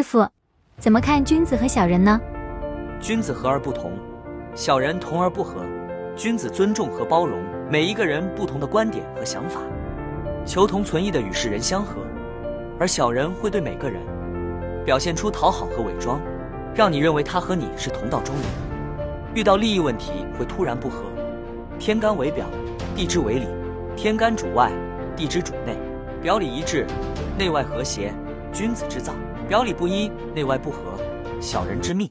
师傅，怎么看君子和小人呢？君子和而不同，小人同而不和。君子尊重和包容每一个人不同的观点和想法，求同存异的与世人相合；而小人会对每个人表现出讨好和伪装，让你认为他和你是同道中人。遇到利益问题会突然不和。天干为表，地支为里。天干主外，地支主内。表里一致，内外和谐，君子之葬；表里不一，内外不和，小人之命。